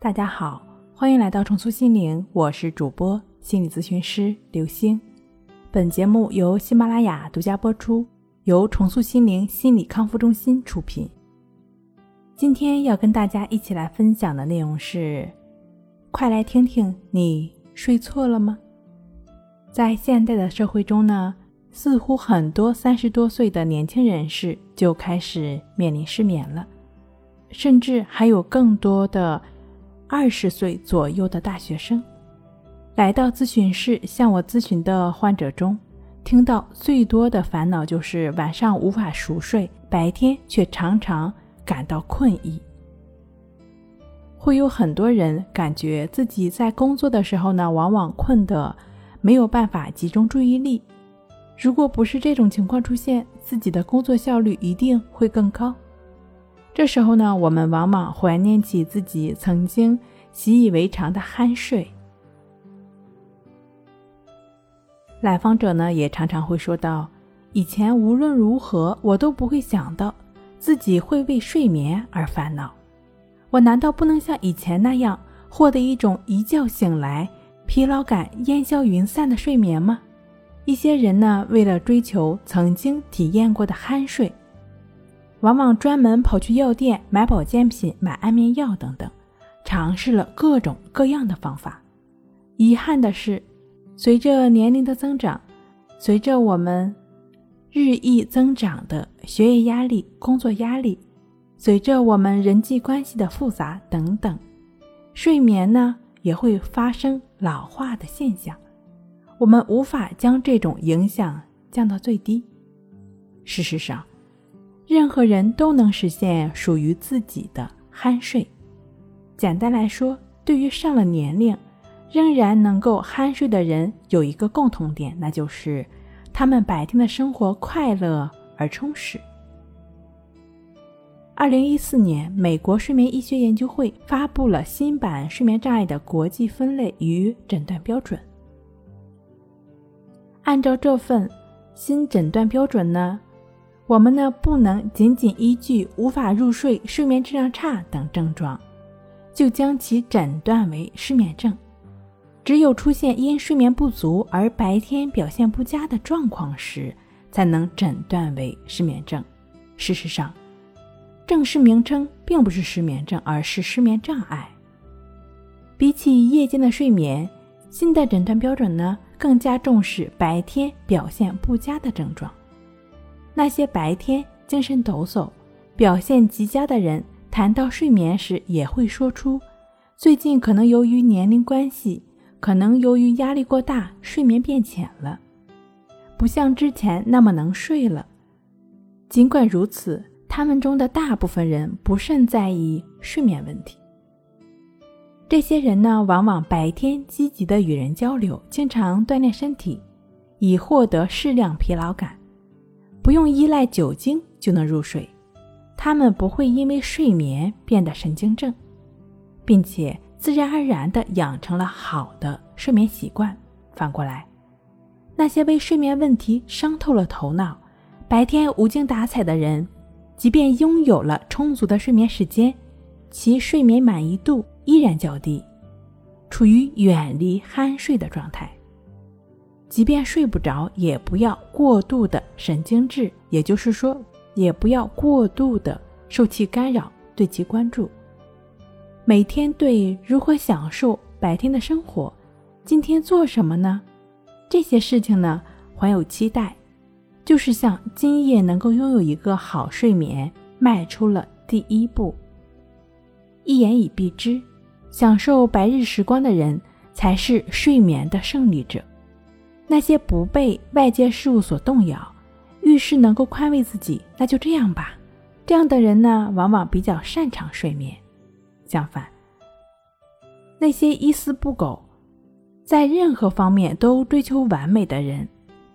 大家好，欢迎来到重塑心灵，我是主播心理咨询师刘星。本节目由喜马拉雅独家播出，由重塑心灵心理康复中心出品。今天要跟大家一起来分享的内容是：快来听听，你睡错了吗？在现代的社会中呢，似乎很多三十多岁的年轻人士就开始面临失眠了，甚至还有更多的。二十岁左右的大学生来到咨询室向我咨询的患者中，听到最多的烦恼就是晚上无法熟睡，白天却常常感到困意。会有很多人感觉自己在工作的时候呢，往往困得没有办法集中注意力。如果不是这种情况出现，自己的工作效率一定会更高。这时候呢，我们往往怀念起自己曾经习以为常的酣睡。来访者呢，也常常会说到：“以前无论如何，我都不会想到自己会为睡眠而烦恼。我难道不能像以前那样获得一种一觉醒来疲劳感烟消云散的睡眠吗？”一些人呢，为了追求曾经体验过的酣睡。往往专门跑去药店买保健品、买安眠药等等，尝试了各种各样的方法。遗憾的是，随着年龄的增长，随着我们日益增长的学业压力、工作压力，随着我们人际关系的复杂等等，睡眠呢也会发生老化的现象。我们无法将这种影响降到最低。事实上，任何人都能实现属于自己的酣睡。简单来说，对于上了年龄仍然能够酣睡的人，有一个共同点，那就是他们白天的生活快乐而充实。二零一四年，美国睡眠医学研究会发布了新版睡眠障碍的国际分类与诊断标准。按照这份新诊断标准呢？我们呢，不能仅仅依据无法入睡、睡眠质量差等症状，就将其诊断为失眠症。只有出现因睡眠不足而白天表现不佳的状况时，才能诊断为失眠症。事实上，正式名称并不是失眠症，而是失眠障碍。比起夜间的睡眠，新的诊断标准呢，更加重视白天表现不佳的症状。那些白天精神抖擞、表现极佳的人，谈到睡眠时，也会说出：最近可能由于年龄关系，可能由于压力过大，睡眠变浅了，不像之前那么能睡了。尽管如此，他们中的大部分人不甚在意睡眠问题。这些人呢，往往白天积极的与人交流，经常锻炼身体，以获得适量疲劳感。不用依赖酒精就能入睡，他们不会因为睡眠变得神经症，并且自然而然地养成了好的睡眠习惯。反过来，那些为睡眠问题伤透了头脑、白天无精打采的人，即便拥有了充足的睡眠时间，其睡眠满意度依然较低，处于远离酣睡的状态。即便睡不着，也不要过度的神经质，也就是说，也不要过度的受其干扰，对其关注。每天对如何享受白天的生活，今天做什么呢？这些事情呢，怀有期待，就是向今夜能够拥有一个好睡眠迈出了第一步。一言以蔽之，享受白日时光的人，才是睡眠的胜利者。那些不被外界事物所动摇，遇事能够宽慰自己，那就这样吧。这样的人呢，往往比较擅长睡眠。相反，那些一丝不苟，在任何方面都追求完美的人，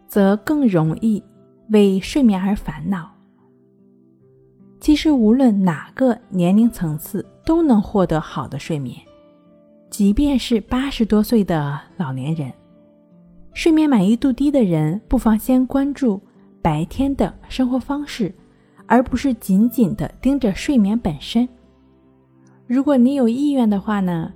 则更容易为睡眠而烦恼。其实，无论哪个年龄层次，都能获得好的睡眠，即便是八十多岁的老年人。睡眠满意度低的人，不妨先关注白天的生活方式，而不是紧紧地盯着睡眠本身。如果你有意愿的话呢，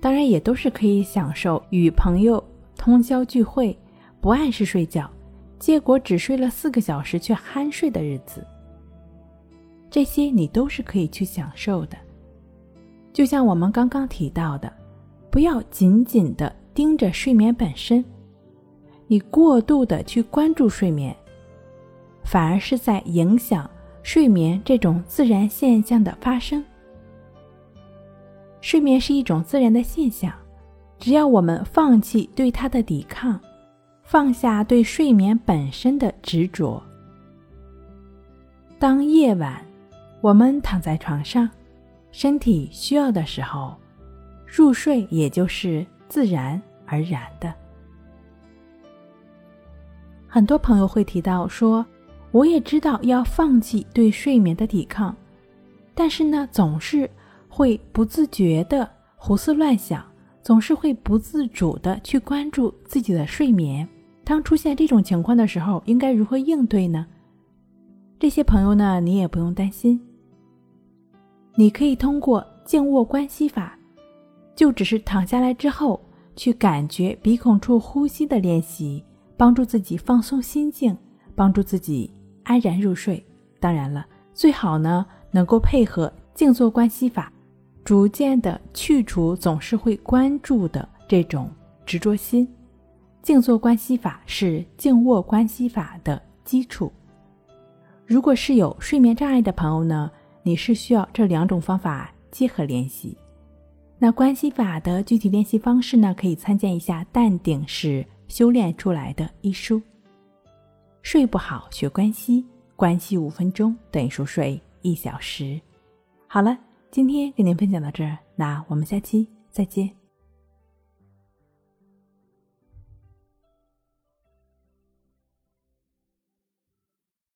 当然也都是可以享受与朋友通宵聚会、不按时睡觉，结果只睡了四个小时却酣睡的日子。这些你都是可以去享受的。就像我们刚刚提到的，不要紧紧的盯着睡眠本身，你过度的去关注睡眠，反而是在影响睡眠这种自然现象的发生。睡眠是一种自然的现象，只要我们放弃对它的抵抗，放下对睡眠本身的执着，当夜晚我们躺在床上。身体需要的时候，入睡也就是自然而然的。很多朋友会提到说：“我也知道要放弃对睡眠的抵抗，但是呢，总是会不自觉的胡思乱想，总是会不自主的去关注自己的睡眠。当出现这种情况的时候，应该如何应对呢？”这些朋友呢，你也不用担心。你可以通过静卧关系法，就只是躺下来之后去感觉鼻孔处呼吸的练习，帮助自己放松心境，帮助自己安然入睡。当然了，最好呢能够配合静坐关系法，逐渐的去除总是会关注的这种执着心。静坐关系法是静卧关系法的基础。如果是有睡眠障碍的朋友呢？你是需要这两种方法结合练习。那关系法的具体练习方式呢？可以参见一下《淡定是修炼出来的》一书。睡不好学关系，关系五分钟等于熟睡一小时。好了，今天给您分享到这儿，那我们下期再见。